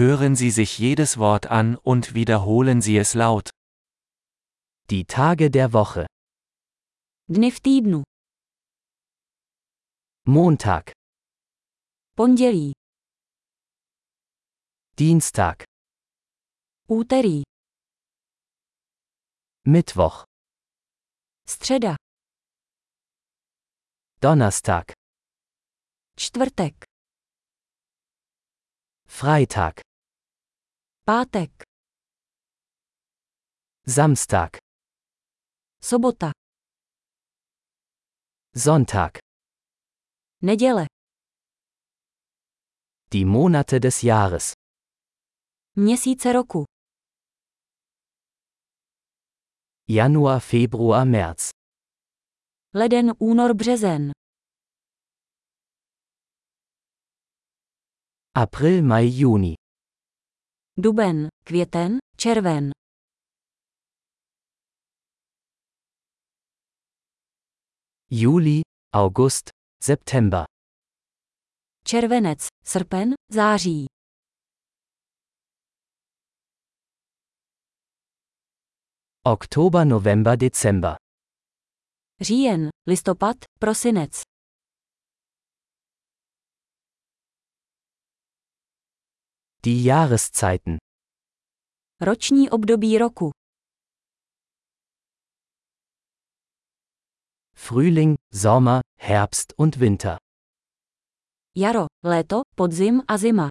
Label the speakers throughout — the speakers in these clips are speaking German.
Speaker 1: Hören Sie sich jedes Wort an und wiederholen Sie es laut.
Speaker 2: Die Tage der Woche.
Speaker 3: Dny v týdnu.
Speaker 2: Montag,
Speaker 3: Pondělí.
Speaker 2: Dienstag,
Speaker 3: Úterý.
Speaker 2: Mittwoch,
Speaker 3: Středa.
Speaker 2: Donnerstag,
Speaker 3: Čtvrtek.
Speaker 2: Freitag,
Speaker 3: Pátek.
Speaker 2: Samstag,
Speaker 3: Sobota.
Speaker 2: Sonntag.
Speaker 3: Neděle.
Speaker 2: Die Monate des Jahres.
Speaker 3: Měsíce roku.
Speaker 2: Januar, Februar, März.
Speaker 3: Leden, únor, březen.
Speaker 2: April, Mai, Juni.
Speaker 3: Duben, květen, červen.
Speaker 2: Juli, August, September.
Speaker 3: Červenec, srpen, září.
Speaker 2: Oktober, November, Dezember.
Speaker 3: Říjen, listopad, prosinec.
Speaker 2: Die Jahreszeiten.
Speaker 3: Roční období roku.
Speaker 2: Frühling, Sommer, Herbst und Winter.
Speaker 3: Jaro, léto, podzim a zima.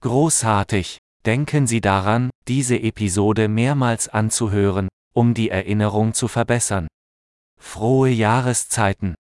Speaker 1: Großartig! Denken Sie daran, diese Episode mehrmals anzuhören, um die Erinnerung zu verbessern. Frohe Jahreszeiten!